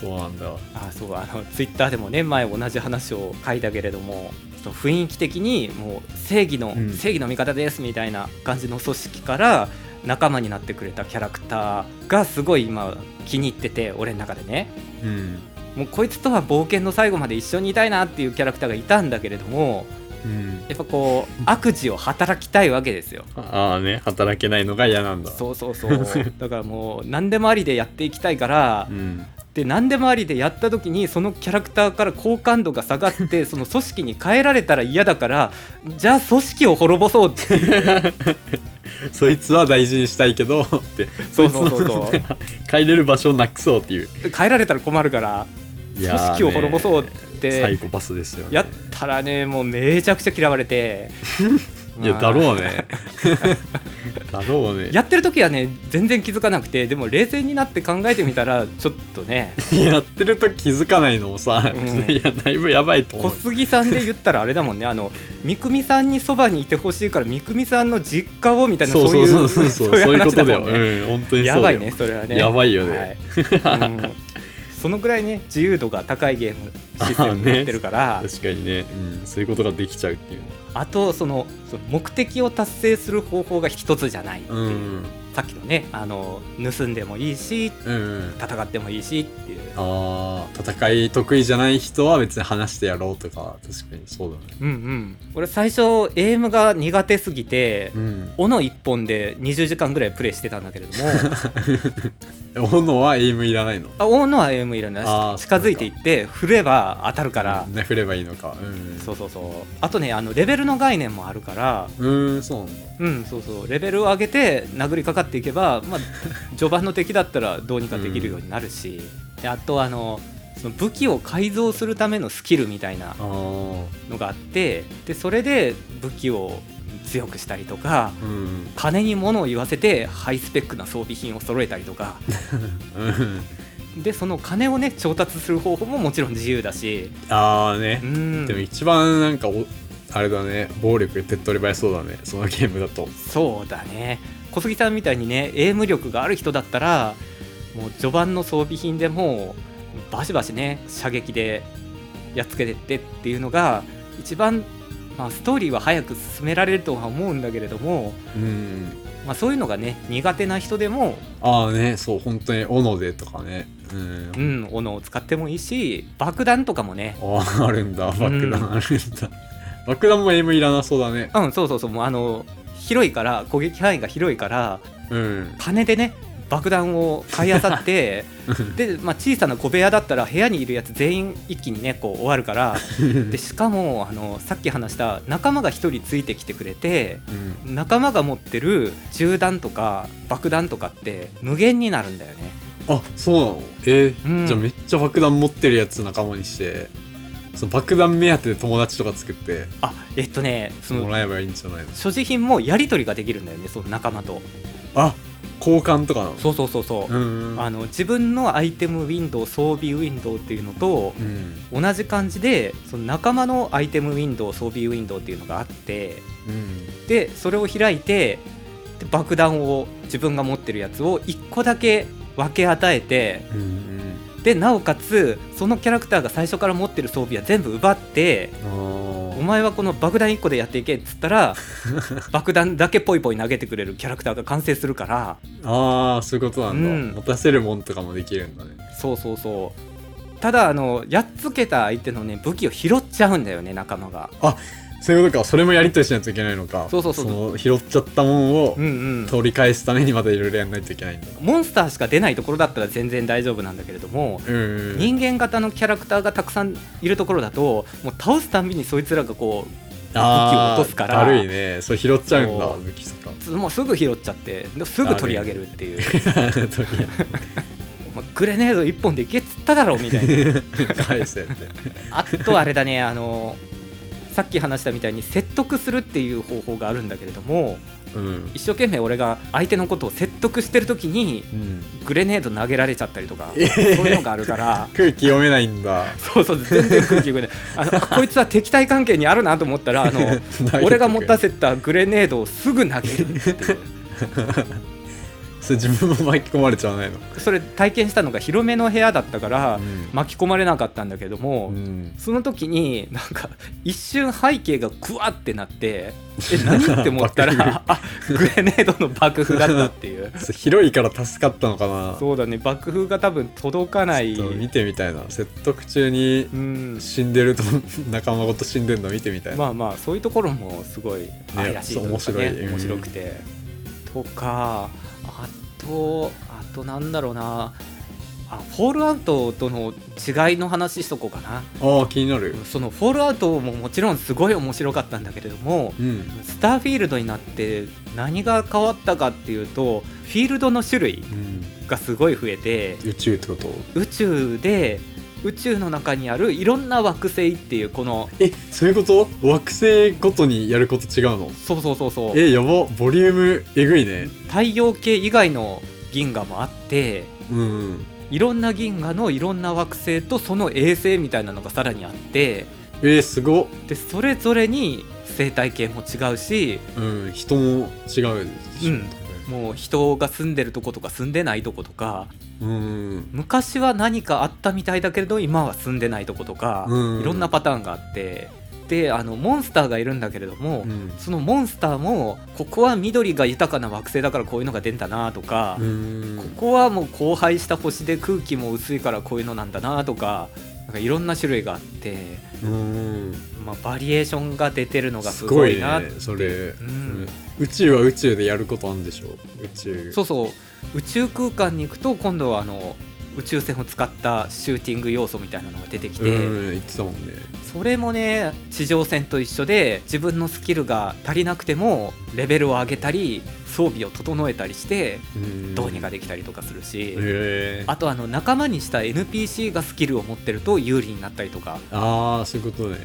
Speaker 2: そうなんだ。
Speaker 1: あそうあのツイッターでもね前同じ話を書いたけれども雰囲気的にもう正義の、
Speaker 2: うん。
Speaker 1: 正義の味方ですみたいな感じの組織から仲間になってくれたキャラクターがすごい今気に入ってて俺の中でね。
Speaker 2: うん。
Speaker 1: もうこいつとは冒険の最後まで一緒にいたいなっていうキャラクターがいたんだけれども
Speaker 2: うん。
Speaker 1: やっぱこう悪事を働きたいわけですよ。
Speaker 2: ああね働けないのが嫌なんだ。
Speaker 1: そうそうそう。だからもう何でもありでやっていきたいから、
Speaker 2: うん
Speaker 1: で何でもありでやった時にそのキャラクターから好感度が下がって (laughs) その組織に変えられたら嫌だからじゃあ組織を滅ぼそうって (laughs)
Speaker 2: そいつは大事にしたいけどって。
Speaker 1: そうそうそうそう。
Speaker 2: そいつの帰れる場所をなくそうっていう。
Speaker 1: 変えられたら困るから組織を滅ぼそうっ
Speaker 2: サイ
Speaker 1: て
Speaker 2: コパスですよね。
Speaker 1: やったらねもうめちゃくちゃ嫌われて (laughs)
Speaker 2: いや
Speaker 1: まあ。
Speaker 2: だろうね。(laughs) だろうね。
Speaker 1: やってる時はね全然気づかなくてでも冷静になって考えてみたらちょっとね。(laughs)
Speaker 2: やってると気づかないのもさ、
Speaker 1: うん。(laughs)
Speaker 2: いやだいぶやばいと思
Speaker 1: 小
Speaker 2: う
Speaker 1: 杉さんで言ったらあれだもんね。あの三國さんにそばにいてほしいから三國さんの実家をみたいな
Speaker 2: そうそうそう
Speaker 1: いう
Speaker 2: そうそうそういうことだよ、うん本当に
Speaker 1: やばいねそれはね。
Speaker 2: やばいよね。
Speaker 1: はい。うん。そのぐらいね自由度が高いゲームシステムになってるから。あ,、
Speaker 2: 確かにね、うん、そういうことができちゃうっていうね
Speaker 1: とそのその目的を達成する方法が一つじゃないっていう、
Speaker 2: うん。
Speaker 1: さっきのねあの盗んでもいいし
Speaker 2: うん。うん
Speaker 1: 戦ってもいいしっていう。
Speaker 2: あー戦い得意じゃない人は別に話してやろうとか確かにそうだね。
Speaker 1: うんうん。俺最初エイムが苦手すぎて、
Speaker 2: うん。
Speaker 1: 斧一本で20時間ぐらいプレイしてたんだけれども。(laughs)
Speaker 2: 斧はエイムいらないの？
Speaker 1: あ斧はエイムいらない。近づいていって振れば当たるから、
Speaker 2: ね振ればいいのか。うん。
Speaker 1: そうそうそう。あとねあのレベルの概念もあるから
Speaker 2: うーんそうなんだ。
Speaker 1: うんそうそう。レベルを上げて殴りかかっていけば、まあ、(laughs) 序盤の敵だったらどうにかできるようになるし、であとあのその武器を改造するためのスキルみたいなのがあってでそれで武器を強くしたりとか
Speaker 2: うん。
Speaker 1: 金に物を言わせてハイスペックな装備品を揃えたりとか。(laughs)
Speaker 2: うん。
Speaker 1: でその金をね調達する方法ももちろん自由だし。
Speaker 2: ああね。
Speaker 1: うん。
Speaker 2: でも一番なんかおあれだね。暴力手っ取り早そうだね。そのゲームだと。
Speaker 1: そうだね。小杉さんみたいにねエイム力がある人だったらもう序盤の装備品でもうバシバシね射撃でやっつけてってっていうのが一番、まあ、ストーリーは早く進められるとは思うんだけれども、
Speaker 2: うん。
Speaker 1: まあ、そういうのがね苦手な人でも、
Speaker 2: ああねそう本当に斧でとかね。うん。
Speaker 1: うん、斧を使ってもいいし爆弾とかもね。
Speaker 2: あああるんだ。爆弾あるんだ、爆弾もエイムいらなそうだね。
Speaker 1: うんそうそうそう。もうあの広いから攻撃範囲が広いから
Speaker 2: うん。
Speaker 1: 金でね爆弾を買い漁って (laughs) で、まあ、小さな小部屋だったら部屋にいるやつ全員一気にねこう終わるから。(laughs) でしかもあのさっき話した仲間が1人ついてきてくれて
Speaker 2: うん。
Speaker 1: 仲間が持ってる銃弾とか爆弾とかって無限になるんだよね。
Speaker 2: あそうなの？えー
Speaker 1: うん。
Speaker 2: じゃあめっちゃ爆弾持ってるやつ仲間にしてその爆弾目当てで友達とか作って
Speaker 1: あえっとねその
Speaker 2: もらえばいいんじゃないの？
Speaker 1: 所持品もやり取りができるんだよねその仲間と。
Speaker 2: あ交換とかなの？
Speaker 1: そうそうそうそう。
Speaker 2: うん
Speaker 1: あの自分のアイテムウィンドウ装備ウィンドウっていうのと
Speaker 2: うん。
Speaker 1: 同じ感じでその仲間のアイテムウィンドウ装備ウィンドウっていうのがあって
Speaker 2: うん。
Speaker 1: でそれを開いてで爆弾を自分が持ってるやつを1個だけ分け与えて
Speaker 2: うんうん
Speaker 1: でなおかつそのキャラクターが最初から持ってる装備は全部奪って
Speaker 2: あ
Speaker 1: お前はこの爆弾1個でやっていけっつったら (laughs) 爆弾だけポイポイ投げてくれるキャラクターが完成するから。
Speaker 2: あーそういうことなんだ、
Speaker 1: うん。
Speaker 2: 持たせるもんとかもできるんだね。
Speaker 1: そうそうそう。ただあのやっつけた相手のね武器を拾っちゃうんだよね仲間が
Speaker 2: そういうことかそれもやりとりしないといけないのか。
Speaker 1: そうそうそう。
Speaker 2: の拾っちゃったもんを
Speaker 1: うんうん。
Speaker 2: 取り返すためにまたいろいろやんないといけないんだ。
Speaker 1: モンスターしか出ないところだったら全然大丈夫なんだけれども、
Speaker 2: うん
Speaker 1: 人間型のキャラクターがたくさんいるところだともう倒すたんびにそいつらがこ
Speaker 2: あー
Speaker 1: 武器を落とすから
Speaker 2: 悪いね。それ拾っちゃうんだ
Speaker 1: そう。
Speaker 2: 武器とか。
Speaker 1: もうすぐ拾っちゃってですぐ取り上げるっていう。
Speaker 2: と (laughs) り
Speaker 1: まグレネード1本でいけっつっただろみたいな。
Speaker 2: あえず返せって。(laughs)
Speaker 1: あとあれだねあのさっき話したみたいに説得するっていう方法があるんだけれども
Speaker 2: うん。
Speaker 1: 一生懸命俺が相手のことを説得してる時に
Speaker 2: うん。
Speaker 1: グレネード投げられちゃったりとか、
Speaker 2: えー
Speaker 1: そういうのがあるから。(laughs)
Speaker 2: 空気読めないんだ。
Speaker 1: そうそう全然空気読めない。あのあこいつは敵対関係にあるなと思ったらあの (laughs) 俺が持たせたグレネードをすぐ投げるっていう (laughs)
Speaker 2: それ自分も巻き込まれちゃわないの。
Speaker 1: それ体験したのが広めの部屋だったから、
Speaker 2: うん。
Speaker 1: 巻き込まれなかったんだけども、
Speaker 2: うん。
Speaker 1: その時になんか一瞬背景がクワってなってえ何って思ったら (laughs) あグレネードの爆風だったってい (laughs) う。
Speaker 2: 広いから助かったのかな。
Speaker 1: そうだね。爆風が多分届かない。
Speaker 2: 見てみたいな。説得中に
Speaker 1: うん。
Speaker 2: 死んでると (laughs) 仲間ごと死んでるの見てみたいな、
Speaker 1: まあまあそういうところもすごい愛らしいというか、
Speaker 2: 面白い。うん。
Speaker 1: 面白くて。とかあとあとなんだろうな。あフォールアウトとの違いの話しとこうかな。
Speaker 2: ああ気になる。
Speaker 1: そのフォールアウトももちろんすごい面白かったんだけれども
Speaker 2: うん。
Speaker 1: スターフィールドになって何が変わったかっていうとフィールドの種類
Speaker 2: うん。
Speaker 1: がすごい増えて
Speaker 2: 宇宙ってこと？
Speaker 1: 宇宙で宇宙の中にあるいろんな惑星っていうこの
Speaker 2: えそういうこと？惑星ごとにやること違うの？
Speaker 1: そうそうそうそう。
Speaker 2: えやば。ボリュームえぐいね。
Speaker 1: 太陽系以外の銀河もあって
Speaker 2: うん
Speaker 1: いろんな銀河のいろんな惑星とその衛星みたいなのがさらにあって
Speaker 2: えー、すごっ。
Speaker 1: でそれぞれに生態系も違うし
Speaker 2: うん人も違うでしょ、
Speaker 1: うんもう人が住んでるとことか住んでないとことか
Speaker 2: うん。
Speaker 1: 昔は何かあったみたいだけれど今は住んでないとことか、
Speaker 2: うん。
Speaker 1: いろんなパターンがあってであのモンスターがいるんだけれども、
Speaker 2: うん。
Speaker 1: そのモンスターもここは緑が豊かな惑星だからこういうのが出んだなとか、
Speaker 2: うん。
Speaker 1: ここはもう荒廃した星で空気も薄いからこういうのなんだなとかなんかいろんな種類があって、
Speaker 2: うん。
Speaker 1: まあ、バリエーションが出てるのがす
Speaker 2: すごい
Speaker 1: な
Speaker 2: それ、
Speaker 1: ん
Speaker 2: うん。宇宙は宇宙でやることあるんでしょ？宇宙。
Speaker 1: そうそう。宇宙空間に行くと今度はあの宇宙船を使ったシューティング要素みたいなのが出てきて、
Speaker 2: うん言ってたもんね。
Speaker 1: それもね地上戦と一緒で自分のスキルが足りなくてもレベルを上げたり装備を整えたりして
Speaker 2: うん。
Speaker 1: どうにかできたりとかするし、あとあの仲間にした NPC がスキルを持ってると有利になったりとか。
Speaker 2: ああそういうことね。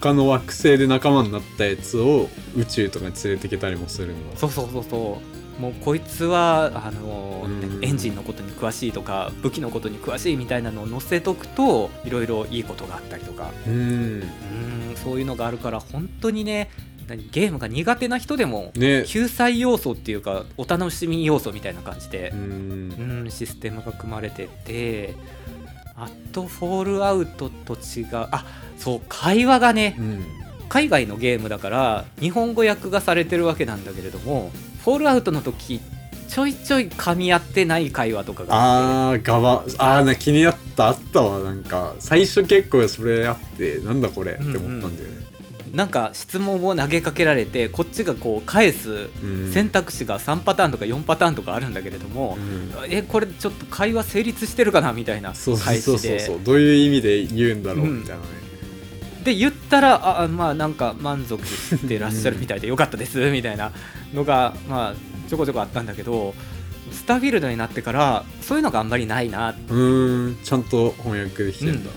Speaker 2: 他の惑星で仲間になったやつを宇宙とかに連れてけたりもするんだ。
Speaker 1: そうそうそうそうもうこいつはあの、
Speaker 2: うん。
Speaker 1: エンジンのことに詳しいとか武器のことに詳しいみたいなのを載せとくといろいろいいことがあったりとか。
Speaker 2: うん。
Speaker 1: うんそういうのがあるから本当にね何ゲームが苦手な人でも
Speaker 2: ね。
Speaker 1: 救済要素っていうかお楽しみ要素みたいな感じで
Speaker 2: う、
Speaker 1: うんん、システムが組まれててあとフォールアウトと違うあそう会話がね
Speaker 2: うん。
Speaker 1: 海外のゲームだから日本語訳がされてるわけなんだけれどもフォールアウトの時ちょいちょい噛み合ってない会話とかがあって。
Speaker 2: ああーな気になった。あったわ。なんか最初結構それあってなんだこれって思ったんだよね、
Speaker 1: なんか質問を投げかけられてこっちがこう返す
Speaker 2: うん。
Speaker 1: 選択肢が3パターンとか4パターンとかあるんだけれども
Speaker 2: う、ん。
Speaker 1: えこれちょっと会話成立してるかなみたいな
Speaker 2: そうそう
Speaker 1: 返
Speaker 2: そうそう。どういう意味で言うんだろう
Speaker 1: うん。
Speaker 2: みたいなね、
Speaker 1: で言ったらあまあなんか満足してらっしゃるみたいでよかったですみたいなのがまあちょこちょこあったんだけどスターフィールドになってからそういうのがあんまりないな。
Speaker 2: うーんちゃんと翻訳できてるんだ、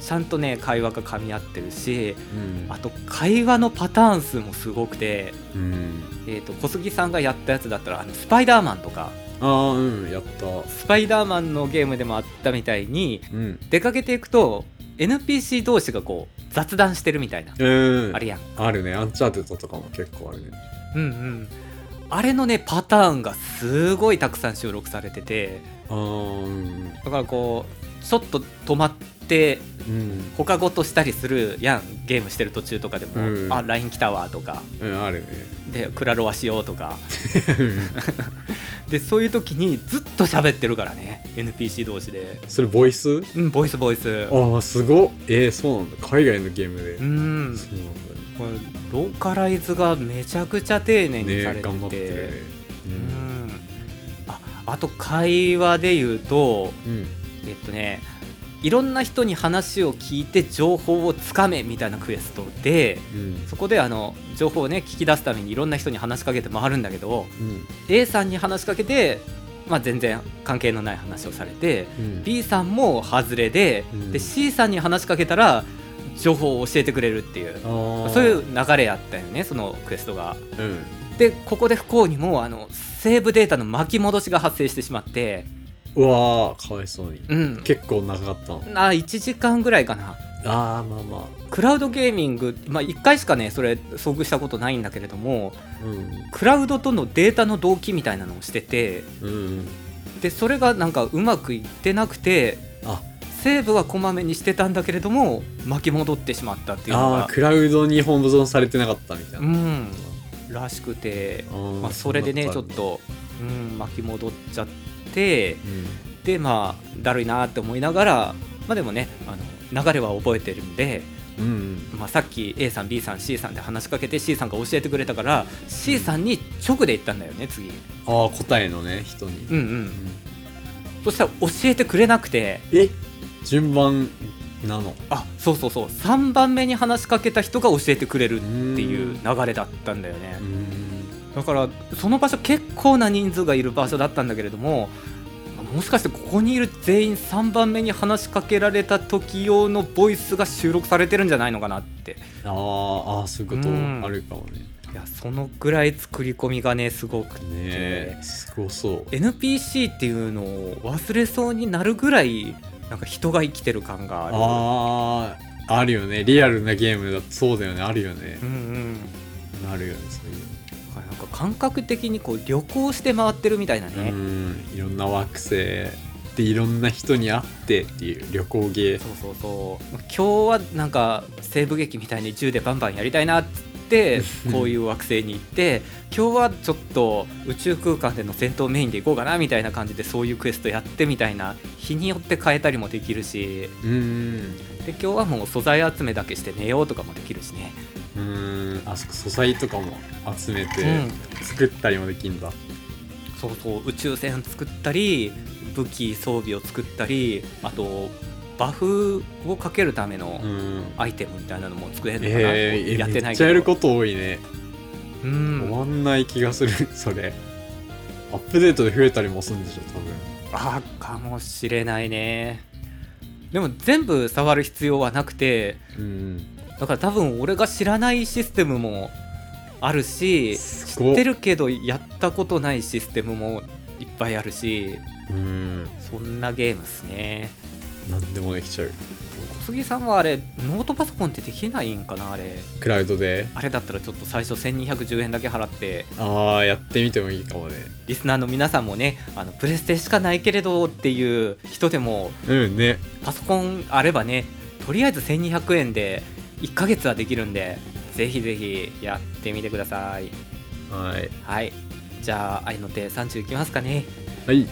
Speaker 1: ちゃんとね会話が噛み合ってるし
Speaker 2: うん。
Speaker 1: あと会話のパターン数もすごくて、
Speaker 2: うん。
Speaker 1: えー、と小杉さんがやったやつだったらあのスパイダーマンとか。
Speaker 2: ああうんやった。
Speaker 1: スパイダーマンのゲームでもあったみたいに
Speaker 2: うん。
Speaker 1: 出かけていくと NPC 同士がこう雑談してるみたいな、
Speaker 2: うん。
Speaker 1: あれやん。
Speaker 2: あるね。アンチャーテッドとかも結構あるね
Speaker 1: うんうん。あれのねパターンがすごいたくさん収録されててだからこうちょっと止まって
Speaker 2: うん。
Speaker 1: 他ごとしたりするやんゲームしてる途中とかでも「
Speaker 2: うん。
Speaker 1: あ LINE 来たわ」とか。
Speaker 2: うんある。ね
Speaker 1: でクラロワしようとか。(laughs) (laughs) でそういう時にずっと喋ってるからね NPC 同士で。
Speaker 2: それボイス？
Speaker 1: うんボイスボイス。
Speaker 2: ああすごっ。えー、そうなんだ。海外のゲームで、
Speaker 1: うん。
Speaker 2: そう。なんだね
Speaker 1: これローカライズがめちゃくちゃ丁寧にされてて、
Speaker 2: ね
Speaker 1: うん。ああと会話で言うと
Speaker 2: うん。
Speaker 1: えっとねいろんな人に話を聞いて情報をつかめみたいなクエストで
Speaker 2: うん。
Speaker 1: そこであの情報をね聞き出すためにいろんな人に話しかけて回るんだけど
Speaker 2: うん。
Speaker 1: A さんに話しかけて、まあ、全然関係のない話をされて
Speaker 2: うん。
Speaker 1: B さんも外れで,、
Speaker 2: うん。
Speaker 1: で C さんに話しかけたら情報を教えてくれるっていう。そういう流れやったよねそのクエストが。
Speaker 2: うん。
Speaker 1: でここで不幸にもあのセーブデータの巻き戻しが発生してしまって、
Speaker 2: うわーかわいそうに。
Speaker 1: うん、
Speaker 2: 結構長かったの。
Speaker 1: あ1時間ぐらいかな。
Speaker 2: ああまあま
Speaker 1: クラウドゲーミング、まあ、1回しかねそれ遭遇したことないんだけれども
Speaker 2: あうん。
Speaker 1: クラウドとのデータの同期みたいなのをしてて。
Speaker 2: うん。
Speaker 1: でそれがなんかうまくいってなくて
Speaker 2: あ
Speaker 1: セーブはこまめにしてたんだけれども巻き戻ってしまったっていうのが
Speaker 2: クラウドに保存されてなかったみたいうな、
Speaker 1: ん。らしくて、まあ、それでねちょっと、うん、巻き戻っちゃって
Speaker 2: うん。
Speaker 1: でまあだるいなって思いながらまあでもねあの流れは覚えてるんで、
Speaker 2: うん
Speaker 1: まあ、さっき A さん B さん C さんで話しかけて C さんが教えてくれたから C さんに直で言ったんだよね次。
Speaker 2: ああ答えのね人に、
Speaker 1: うん。うん。そしたら教えてくれなくて。
Speaker 2: え？順番なの。
Speaker 1: あそうそうそう。3番目に話しかけた人が教えてくれるっていう流れだったんだよね。
Speaker 2: うん。
Speaker 1: だからその場所結構な人数がいる場所だったんだけれどももしかしてここにいる全員3番目に話しかけられた時用のボイスが収録されてるんじゃないのかなって。
Speaker 2: あーあーそういうこと
Speaker 1: うん。
Speaker 2: あるかもね。
Speaker 1: いやそのぐらい作り込みがねすごくて、
Speaker 2: ねえすごそう。
Speaker 1: NPC っていうのを忘れそうになるぐらいなんか人が生きてる感がある。
Speaker 2: あああるよね。リアルなゲームだとそうだよね。あるよね。
Speaker 1: うんうん。
Speaker 2: あるよねそういう。
Speaker 1: なんか感覚的にこう旅行して回ってるみたいなね、
Speaker 2: うん。いろんな惑星でいろんな人に会ってっていう旅行ゲー。
Speaker 1: そうそうそう。今日はなんか西部劇みたいに銃でバンバンやりたいなっつってこういう惑星に行って今日はちょっと宇宙空間での戦闘メインで行こうかなみたいな感じでそういうクエストやってみたいな日によって変えたりもできるし。
Speaker 2: うん。
Speaker 1: で今日はもう素材集めだけして寝ようとかもできるしね。
Speaker 2: うん。あそこ素材とかも集めて
Speaker 1: うん。
Speaker 2: 作ったりもできんだ、
Speaker 1: そうそう宇宙船作ったり武器装備を作ったりあとバフをかけるための
Speaker 2: うん。
Speaker 1: アイテムみたいなのも作れるのかな、
Speaker 2: えー、え
Speaker 1: やってないけど。
Speaker 2: めっちゃやること多いね。
Speaker 1: うん。
Speaker 2: 終わんない気がするそれ。アップデートで増えたりもするんでしょ多分。
Speaker 1: あかもしれないね。でも全部触る必要はなくて
Speaker 2: うん。
Speaker 1: だから多分俺が知らないシステムもあるし知ってるけどやったことないシステムもいっぱいあるし
Speaker 2: うん。
Speaker 1: そんなゲームっすね
Speaker 2: 何でもできちゃう。
Speaker 1: 小杉さんはあれノートパソコンってできないんかなあれ。
Speaker 2: クラウドで？
Speaker 1: あれだったらちょっと最初1210円だけ払って。
Speaker 2: ああやってみてもいいかもね。
Speaker 1: リスナーの皆さんもねあのプレステしかないけれどっていう人でも
Speaker 2: うんね。
Speaker 1: パソコンあればねとりあえず1200円で1ヶ月はできるんでぜひぜひやってみてください。
Speaker 2: はい。
Speaker 1: はい。じゃあ愛の手30いきますかね。
Speaker 2: はい。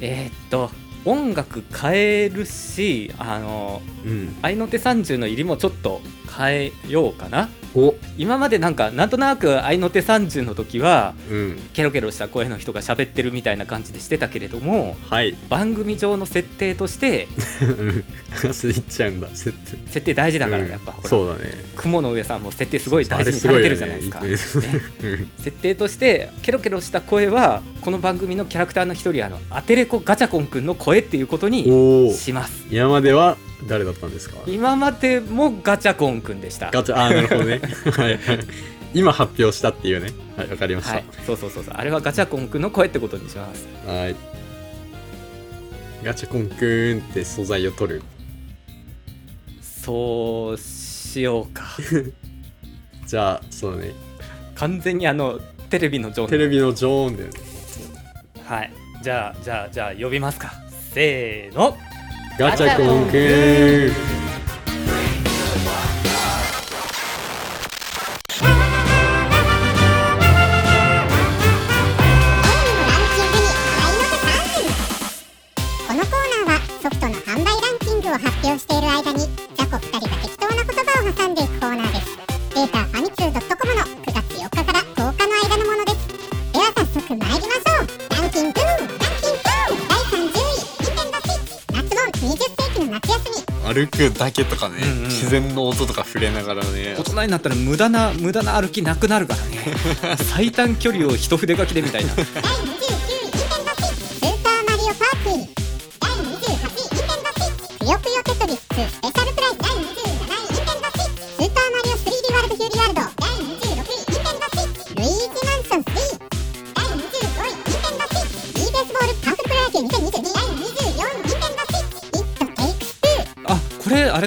Speaker 1: えー、っと音楽変えるしあの
Speaker 2: うん。
Speaker 1: 愛の手30の入りもちょっと変えようかな
Speaker 2: お。
Speaker 1: 今までなんかなんとなく愛の手30の時は
Speaker 2: うん。
Speaker 1: ケロケロした声の人が喋ってるみたいな感じでしてたけれども
Speaker 2: はい。
Speaker 1: 番組上の設定として
Speaker 2: うん話いっちゃうんだ設定。
Speaker 1: 設定大事だから、
Speaker 2: うん。
Speaker 1: やっぱ
Speaker 2: そうだね。
Speaker 1: 雲の上さんも設定すごい大事にされてるじゃないですか、
Speaker 2: ね。うん。
Speaker 1: 設定としてケロケロした声はこの番組のキャラクターの一人あのアテレコガチャコンくんの声っていうことにします。
Speaker 2: 今までは誰だったんですか？
Speaker 1: 今までもガチャコンくんでした。
Speaker 2: ガチャあーなるほどね。(laughs) はい。はい今発表したっていうね。はいわかりました。
Speaker 1: はい。そうそうそうそう。あれはガチャコンくんの声ってことにします。
Speaker 2: はい。ガチャコンくーんって素材を取る？
Speaker 1: そうしようか。(laughs)
Speaker 2: じゃあそうだね。
Speaker 1: 完全にあのテレビの状態
Speaker 2: テレビの常温で
Speaker 1: はい。じゃあじゃあじゃあ呼びますか。せーの
Speaker 2: ガチャコンくー。んかね、
Speaker 1: うんうん。
Speaker 2: 自然の音とか触れながらね。
Speaker 1: 大人になったら無駄な無駄な歩きなくなるからね。(laughs) 最短距離を一筆書きでみたいな (laughs)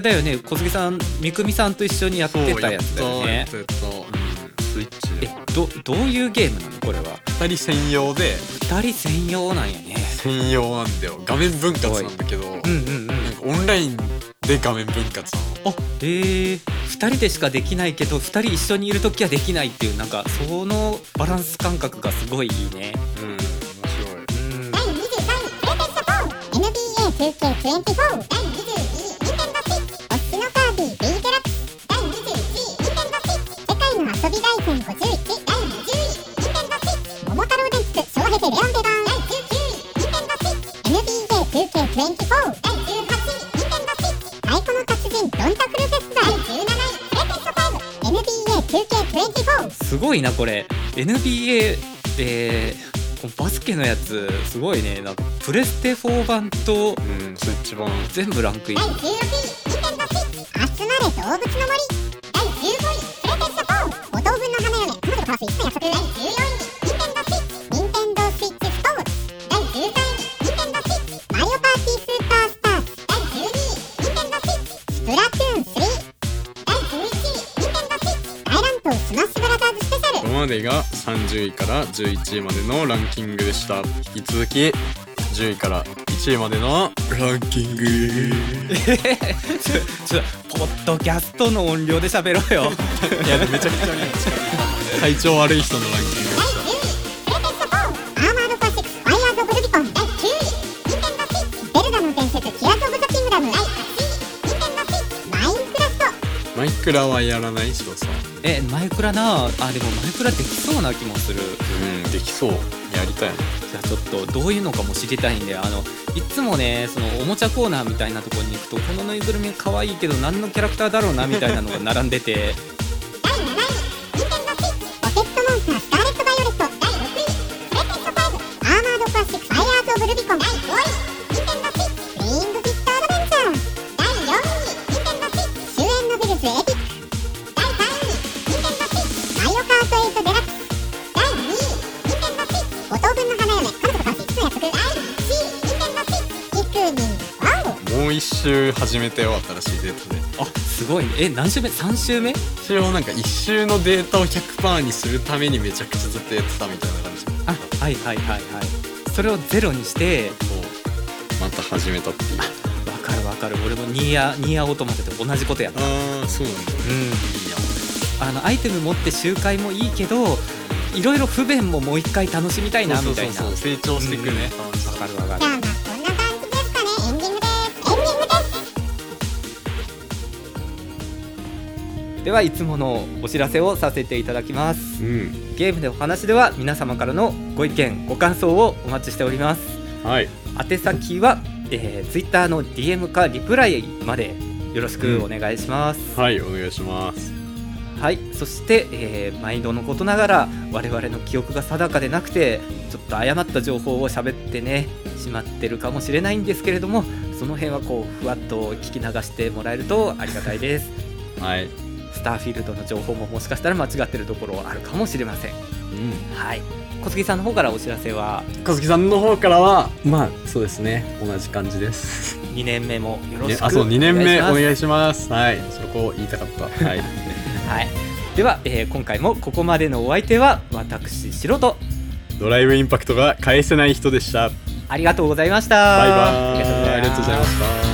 Speaker 1: だよね小杉さん三組さんと一緒にやってたやつだよね。
Speaker 2: スイッチ
Speaker 1: え
Speaker 2: で
Speaker 1: どどういうゲームなのこれは
Speaker 2: ？2人専用で。
Speaker 1: 2人専用なんやね。
Speaker 2: 専用なんだよ。画面分割なんだけど、
Speaker 1: うんうんうん。
Speaker 2: なんかオンラインで画面分割なの。
Speaker 1: あえー、2人でしかできないけど2人一緒にいる時はできないっていうなんかそのバランス感覚がすごいいいね。
Speaker 2: うん面
Speaker 1: うん
Speaker 3: 第23位プレゼント4 NBA2K24 第22
Speaker 1: すごいなこれ。NBA でバスケのやつすごいね。なんかプレステ4版と
Speaker 2: うんスイッチ版。
Speaker 1: 全部ランクイン。
Speaker 3: 第16位ニンテンドースイッチ集まれ動物の森
Speaker 2: が30位から11位までのランキングでした。引き続き10位から1位までのランキング。(laughs)
Speaker 1: ちょポッドキャストの音量で喋ろうよ。(laughs)
Speaker 2: いやめちゃくちゃね体調悪い人のランキング。で
Speaker 3: 第10位プレイステーション4アーマードコアシックスファイヤーズ・オブ・ルビコン第9位ニンテンドースイッチゼルダの伝説ティアーズ・オブ・ザ・キングダム第8位ニンテンドースイッチマインクラフト
Speaker 2: したマイクラはやらない。人さ
Speaker 1: えマイクラなあでもマイクラできそうな気もする。
Speaker 2: うんできそう。やりたいな。
Speaker 1: じゃあちょっとどういうのかも知りたいんであのいつもねそのおもちゃコーナーみたいなところに行くとこのぬいぐるみ可愛いけど何のキャラクターだろうなみたいなのが並んでて
Speaker 2: 周始めたよ新しいデータで。
Speaker 1: あすごいね。え何週目？3週目？
Speaker 2: 一応なんか一周のデータを100%にするためにめちゃくちゃずっとやってたみたいな感じ。
Speaker 1: あはいはいはいはい。それをゼロにして
Speaker 2: また始めたっていう。
Speaker 1: わかるわかる。俺もニーヤニーヤオートマトで同じことやった。
Speaker 2: ああそうなんだ。
Speaker 1: うん。あのアイテム持って周回もいいけどいろいろ不便ももう一回楽しみたいなみたいな。
Speaker 2: そうそうそう成長していくね。
Speaker 1: うん。かるわかる
Speaker 3: で
Speaker 1: はいつものお知らせをさせていただきます。
Speaker 2: うん。
Speaker 1: ゲームでお話では皆様からのご意見ご感想をお待ちしております。
Speaker 2: はい。
Speaker 1: 宛先は、えー、Twitter の DM かリプライまでよろしくお願いします、
Speaker 2: はいお願いします。
Speaker 1: はい。そして、えー毎度のことながら我々の記憶が定かでなくてちょっと誤った情報を喋ってねしまってるかもしれないんですけれどもその辺はこうふわっと聞き流してもらえるとありがたいです。(laughs)
Speaker 2: はい
Speaker 1: スターフィールドの情報ももしかしたら間違ってるところあるかもしれません。
Speaker 2: うん。
Speaker 1: はい。小杉さんの方からお知らせは？
Speaker 2: 小杉さんの方からはまあそうですね。同じ感じです。
Speaker 1: 2年目もよろしく
Speaker 2: ねあそう2年目お
Speaker 1: お願いし
Speaker 2: ます。はい。そこを言いたかった。はい。(laughs)
Speaker 1: はい。では、えー今回もここまでのお相手は私白と。
Speaker 2: ドライブインパクトが返せない人でした。
Speaker 1: ありがとうございました。
Speaker 2: バイバーイ。ありがとうございました